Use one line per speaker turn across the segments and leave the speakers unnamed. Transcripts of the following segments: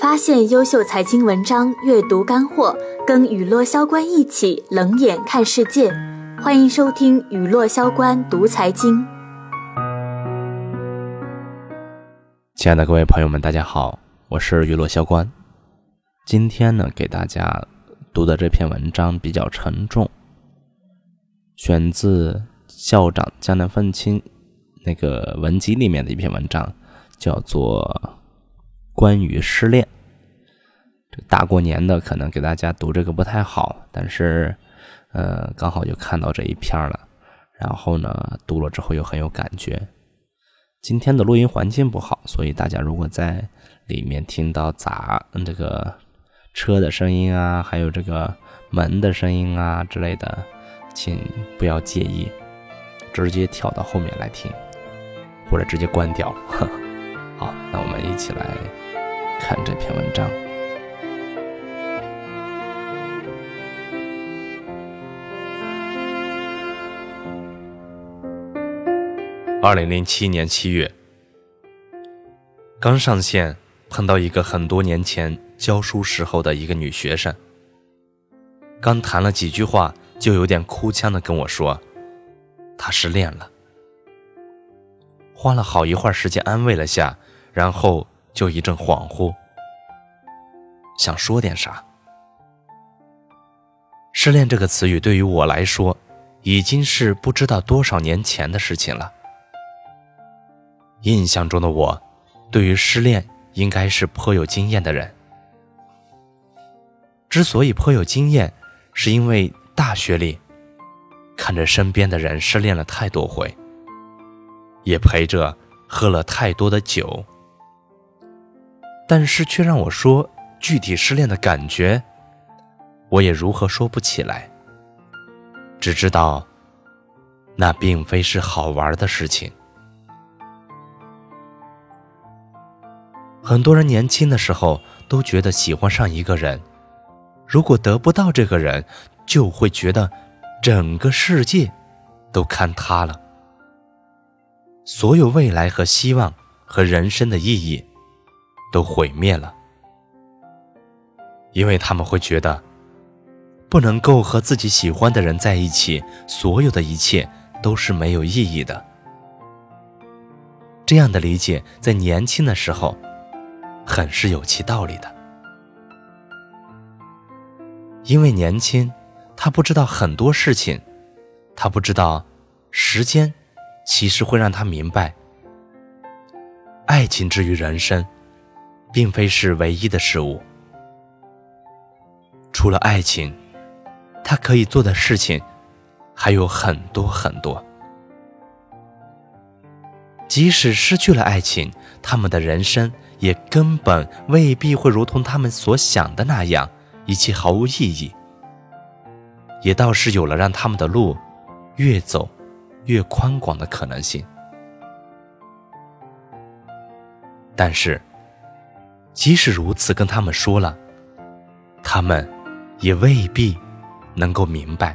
发现优秀财经文章，阅读干货，跟雨落萧关一起冷眼看世界。欢迎收听雨落萧关读财经。
亲爱的各位朋友们，大家好，我是雨落萧关。今天呢，给大家读的这篇文章比较沉重，选自校长江南愤青那个文集里面的一篇文章，叫做。关于失恋，大过年的可能给大家读这个不太好，但是，呃，刚好就看到这一篇了，然后呢，读了之后又很有感觉。今天的录音环境不好，所以大家如果在里面听到杂这个车的声音啊，还有这个门的声音啊之类的，请不要介意，直接跳到后面来听，或者直接关掉。好，那我们一起来。看这篇文章。二零零七年七月，刚上线，碰到一个很多年前教书时候的一个女学生。刚谈了几句话，就有点哭腔的跟我说，她失恋了。花了好一会儿时间安慰了下，然后。就一阵恍惚，想说点啥。失恋这个词语对于我来说，已经是不知道多少年前的事情了。印象中的我，对于失恋应该是颇有经验的人。之所以颇有经验，是因为大学里看着身边的人失恋了太多回，也陪着喝了太多的酒。但是却让我说具体失恋的感觉，我也如何说不起来。只知道，那并非是好玩的事情。很多人年轻的时候都觉得喜欢上一个人，如果得不到这个人，就会觉得整个世界都坍塌了，所有未来和希望和人生的意义。都毁灭了，因为他们会觉得，不能够和自己喜欢的人在一起，所有的一切都是没有意义的。这样的理解在年轻的时候，很是有其道理的。因为年轻，他不知道很多事情，他不知道，时间，其实会让他明白，爱情之于人生。并非是唯一的事物。除了爱情，他可以做的事情还有很多很多。即使失去了爱情，他们的人生也根本未必会如同他们所想的那样，一切毫无意义。也倒是有了让他们的路越走越宽广的可能性。但是。即使如此，跟他们说了，他们也未必能够明白。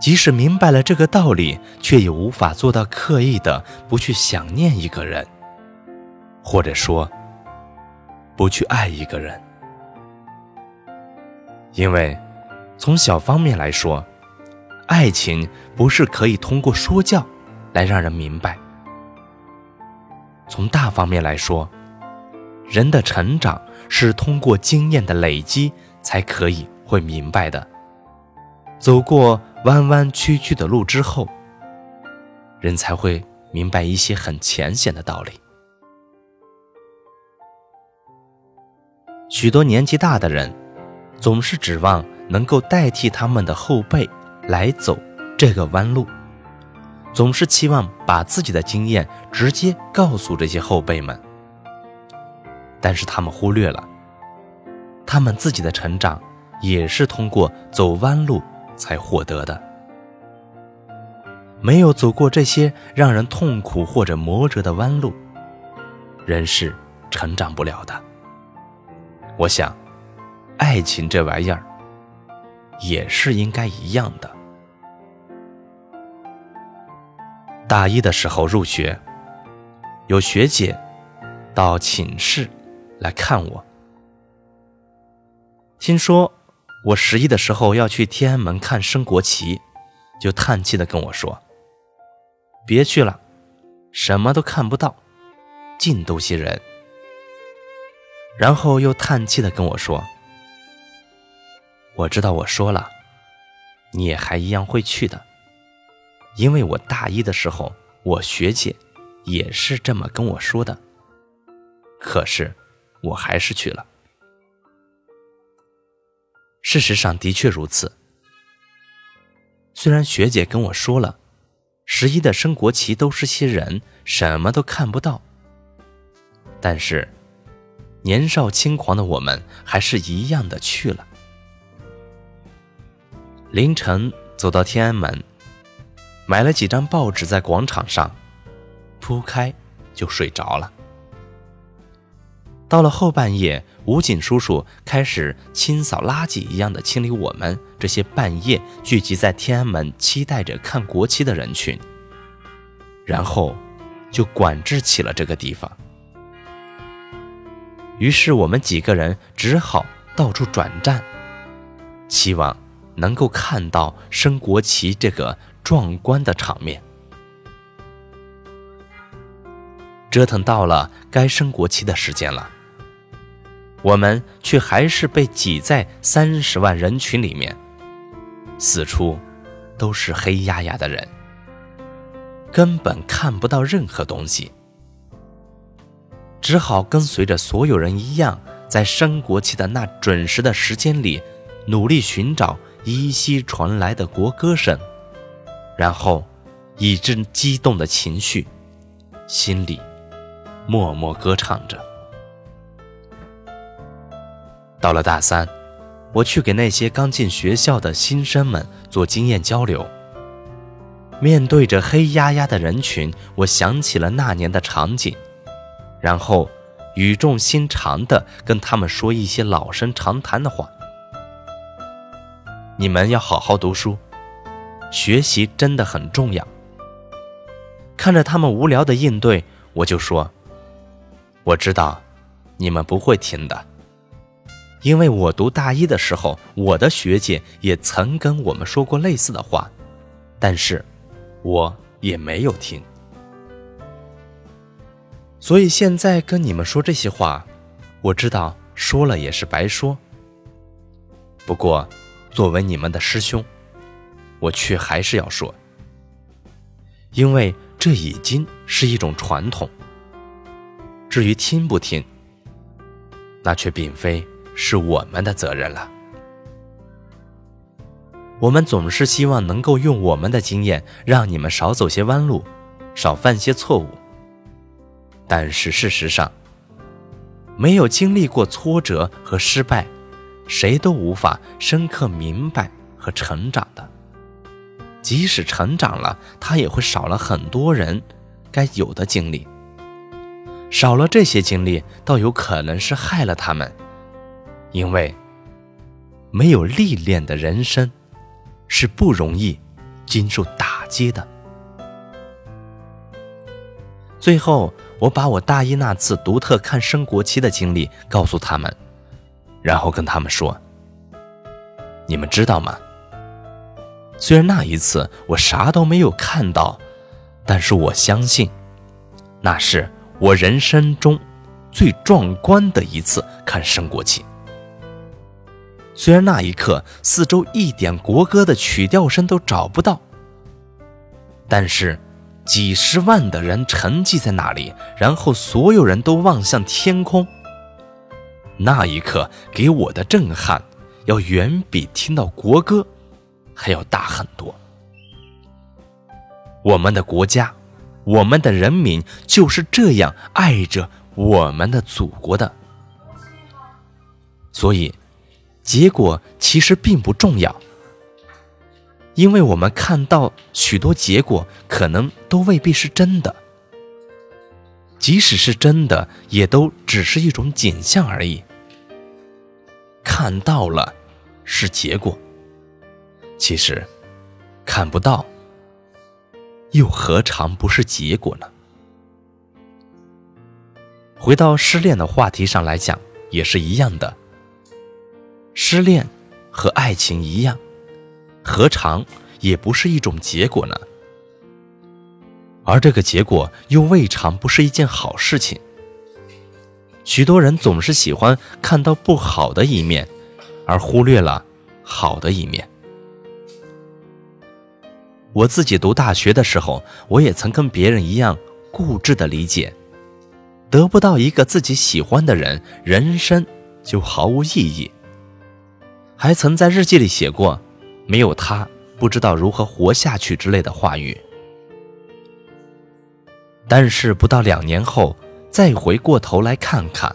即使明白了这个道理，却也无法做到刻意的不去想念一个人，或者说不去爱一个人。因为从小方面来说，爱情不是可以通过说教来让人明白；从大方面来说，人的成长是通过经验的累积才可以会明白的。走过弯弯曲曲的路之后，人才会明白一些很浅显的道理。许多年纪大的人，总是指望能够代替他们的后辈来走这个弯路，总是期望把自己的经验直接告诉这些后辈们。但是他们忽略了，他们自己的成长也是通过走弯路才获得的。没有走过这些让人痛苦或者磨折的弯路，人是成长不了的。我想，爱情这玩意儿也是应该一样的。大一的时候入学，有学姐到寝室。来看我。听说我十一的时候要去天安门看升国旗，就叹气的跟我说：“别去了，什么都看不到，净都些人。”然后又叹气的跟我说：“我知道我说了，你也还一样会去的，因为我大一的时候，我学姐也是这么跟我说的。可是我还是去了。事实上的确如此。虽然学姐跟我说了，十一的升国旗都是些人，什么都看不到，但是。”年少轻狂的我们还是一样的去了。凌晨走到天安门，买了几张报纸在广场上铺开，就睡着了。到了后半夜，武警叔叔开始清扫垃圾一样的清理我们这些半夜聚集在天安门期待着看国旗的人群，然后就管制起了这个地方。于是我们几个人只好到处转站，希望能够看到升国旗这个壮观的场面。折腾到了该升国旗的时间了，我们却还是被挤在三十万人群里面，四处都是黑压压的人，根本看不到任何东西。只好跟随着所有人一样，在升国旗的那准时的时间里，努力寻找依稀传来的国歌声，然后以致激动的情绪，心里默默歌唱着。到了大三，我去给那些刚进学校的新生们做经验交流。面对着黑压压的人群，我想起了那年的场景。然后，语重心长地跟他们说一些老生常谈的话。你们要好好读书，学习真的很重要。看着他们无聊的应对，我就说：“我知道，你们不会听的，因为我读大一的时候，我的学姐也曾跟我们说过类似的话，但是，我也没有听。”所以现在跟你们说这些话，我知道说了也是白说。不过，作为你们的师兄，我却还是要说，因为这已经是一种传统。至于听不听，那却并非是我们的责任了。我们总是希望能够用我们的经验，让你们少走些弯路，少犯些错误。但是事实上，没有经历过挫折和失败，谁都无法深刻明白和成长的。即使成长了，他也会少了很多人该有的经历。少了这些经历，倒有可能是害了他们，因为没有历练的人生是不容易经受打击的。最后。我把我大一那次独特看升国旗的经历告诉他们，然后跟他们说：“你们知道吗？虽然那一次我啥都没有看到，但是我相信，那是我人生中最壮观的一次看升国旗。虽然那一刻四周一点国歌的曲调声都找不到，但是。”几十万的人沉寂在那里，然后所有人都望向天空。那一刻给我的震撼，要远比听到国歌还要大很多。我们的国家，我们的人民就是这样爱着我们的祖国的。所以，结果其实并不重要。因为我们看到许多结果，可能都未必是真的；即使是真的，也都只是一种景象而已。看到了是结果，其实看不到又何尝不是结果呢？回到失恋的话题上来讲，也是一样的。失恋和爱情一样，何尝也不是一种结果呢？而这个结果又未尝不是一件好事情。许多人总是喜欢看到不好的一面，而忽略了好的一面。我自己读大学的时候，我也曾跟别人一样固执的理解，得不到一个自己喜欢的人，人生就毫无意义。还曾在日记里写过“没有他，不知道如何活下去”之类的话语。但是不到两年后，再回过头来看看，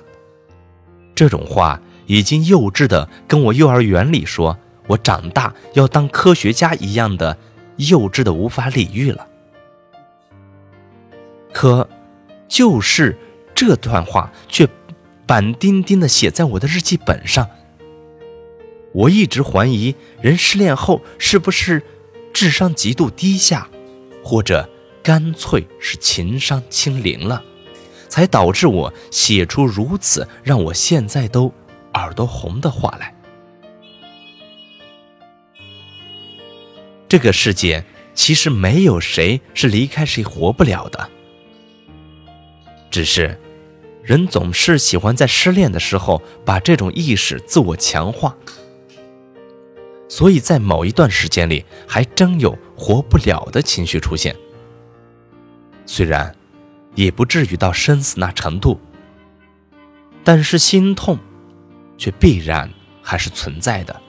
这种话已经幼稚的跟我幼儿园里说我长大要当科学家一样的幼稚的无法理喻了。可，就是这段话却板钉钉的写在我的日记本上。我一直怀疑，人失恋后是不是智商极度低下，或者干脆是情商清零了，才导致我写出如此让我现在都耳朵红的话来。这个世界其实没有谁是离开谁活不了的，只是人总是喜欢在失恋的时候把这种意识自我强化。所以在某一段时间里，还真有活不了的情绪出现。虽然，也不至于到生死那程度，但是心痛，却必然还是存在的。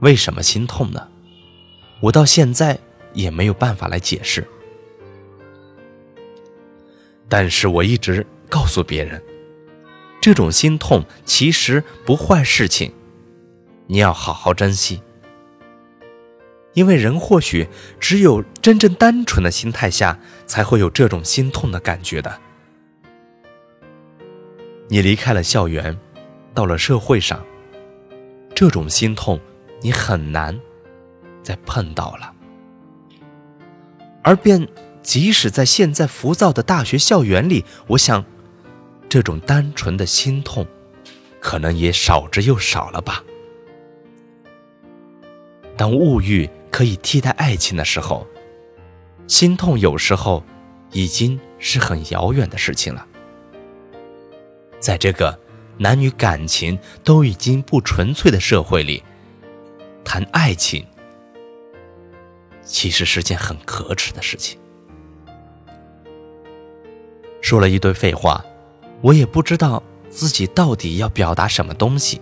为什么心痛呢？我到现在也没有办法来解释。但是我一直告诉别人，这种心痛其实不坏事情。你要好好珍惜，因为人或许只有真正单纯的心态下，才会有这种心痛的感觉的。你离开了校园，到了社会上，这种心痛你很难再碰到了。而便即使在现在浮躁的大学校园里，我想，这种单纯的心痛，可能也少之又少了吧。当物欲可以替代爱情的时候，心痛有时候已经是很遥远的事情了。在这个男女感情都已经不纯粹的社会里，谈爱情其实是件很可耻的事情。说了一堆废话，我也不知道自己到底要表达什么东西。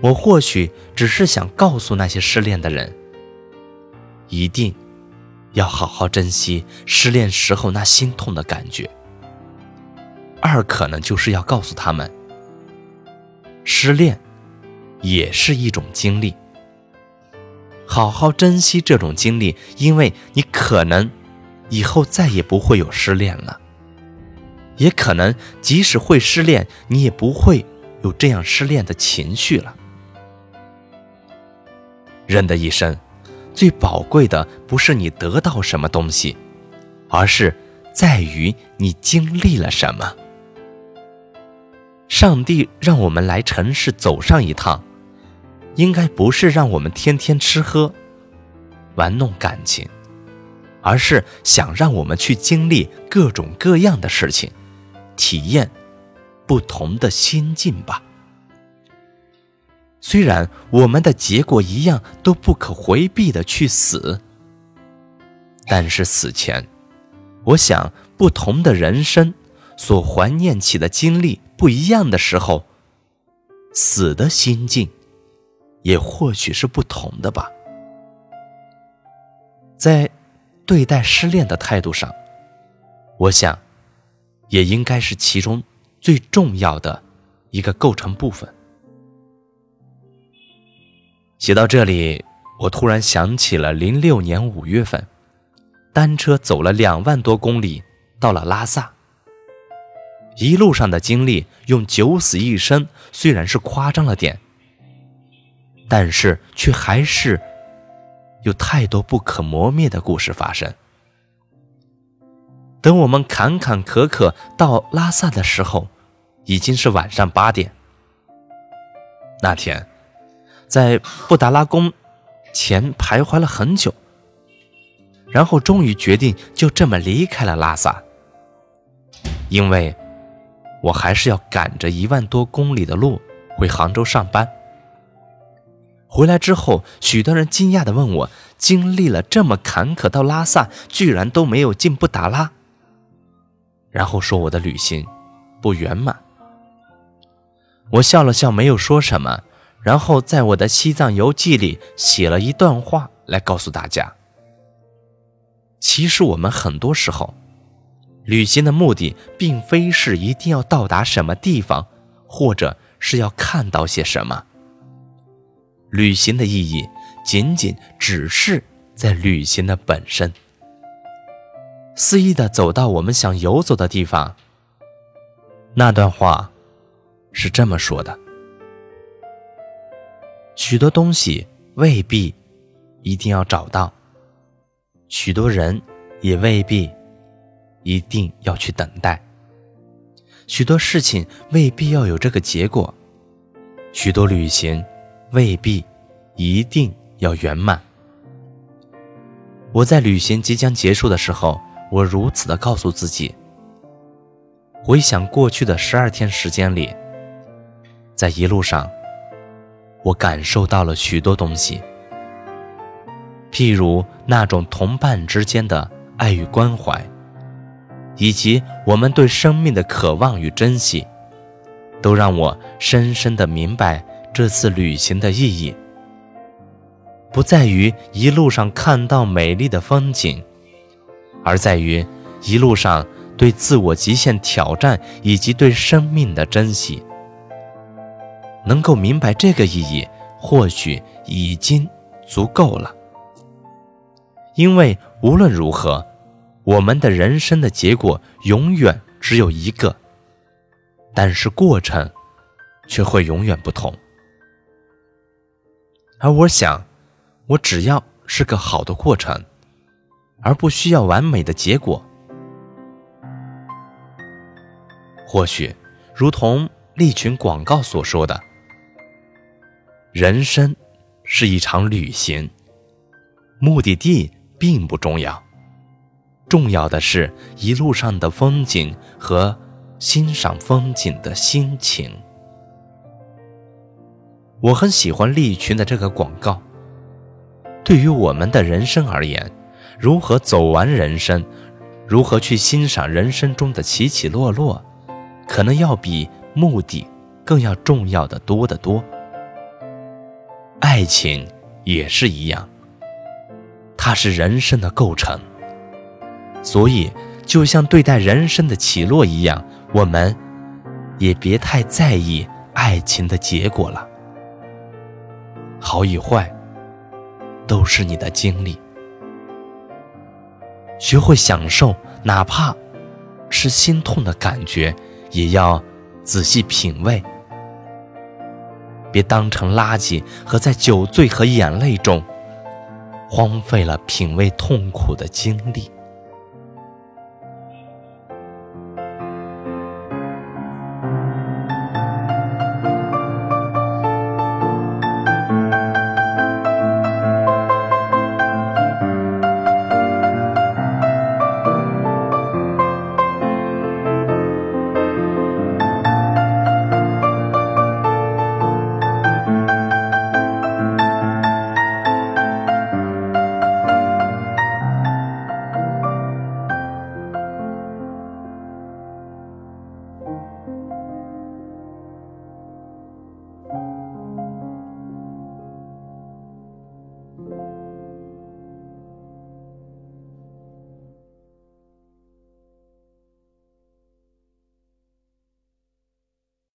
我或许只是想告诉那些失恋的人，一定要好好珍惜失恋时候那心痛的感觉。二可能就是要告诉他们，失恋也是一种经历，好好珍惜这种经历，因为你可能以后再也不会有失恋了，也可能即使会失恋，你也不会有这样失恋的情绪了。人的一生，最宝贵的不是你得到什么东西，而是在于你经历了什么。上帝让我们来城市走上一趟，应该不是让我们天天吃喝、玩弄感情，而是想让我们去经历各种各样的事情，体验不同的心境吧。虽然我们的结果一样都不可回避的去死，但是死前，我想不同的人生所怀念起的经历不一样的时候，死的心境也或许是不同的吧。在对待失恋的态度上，我想也应该是其中最重要的一个构成部分。写到这里，我突然想起了零六年五月份，单车走了两万多公里，到了拉萨。一路上的经历，用九死一生虽然是夸张了点，但是却还是有太多不可磨灭的故事发生。等我们坎坎坷坷到拉萨的时候，已经是晚上八点。那天，在布达拉宫前徘徊了很久，然后终于决定就这么离开了拉萨，因为我还是要赶着一万多公里的路回杭州上班。回来之后，许多人惊讶地问我：经历了这么坎坷到拉萨，居然都没有进布达拉，然后说我的旅行不圆满。我笑了笑，没有说什么，然后在我的西藏游记里写了一段话来告诉大家：其实我们很多时候，旅行的目的并非是一定要到达什么地方，或者是要看到些什么。旅行的意义仅仅只是在旅行的本身，肆意的走到我们想游走的地方。那段话。是这么说的：许多东西未必一定要找到，许多人也未必一定要去等待，许多事情未必要有这个结果，许多旅行未必一定要圆满。我在旅行即将结束的时候，我如此的告诉自己。回想过去的十二天时间里。在一路上，我感受到了许多东西，譬如那种同伴之间的爱与关怀，以及我们对生命的渴望与珍惜，都让我深深的明白这次旅行的意义，不在于一路上看到美丽的风景，而在于一路上对自我极限挑战以及对生命的珍惜。能够明白这个意义，或许已经足够了。因为无论如何，我们的人生的结果永远只有一个，但是过程却会永远不同。而我想，我只要是个好的过程，而不需要完美的结果。或许，如同利群广告所说的。人生是一场旅行，目的地并不重要，重要的是一路上的风景和欣赏风景的心情。我很喜欢利群的这个广告。对于我们的人生而言，如何走完人生，如何去欣赏人生中的起起落落，可能要比目的更要重要的多得多。爱情也是一样，它是人生的构成，所以就像对待人生的起落一样，我们也别太在意爱情的结果了。好与坏，都是你的经历。学会享受，哪怕是心痛的感觉，也要仔细品味。别当成垃圾，和在酒醉和眼泪中荒废了品味痛苦的经历。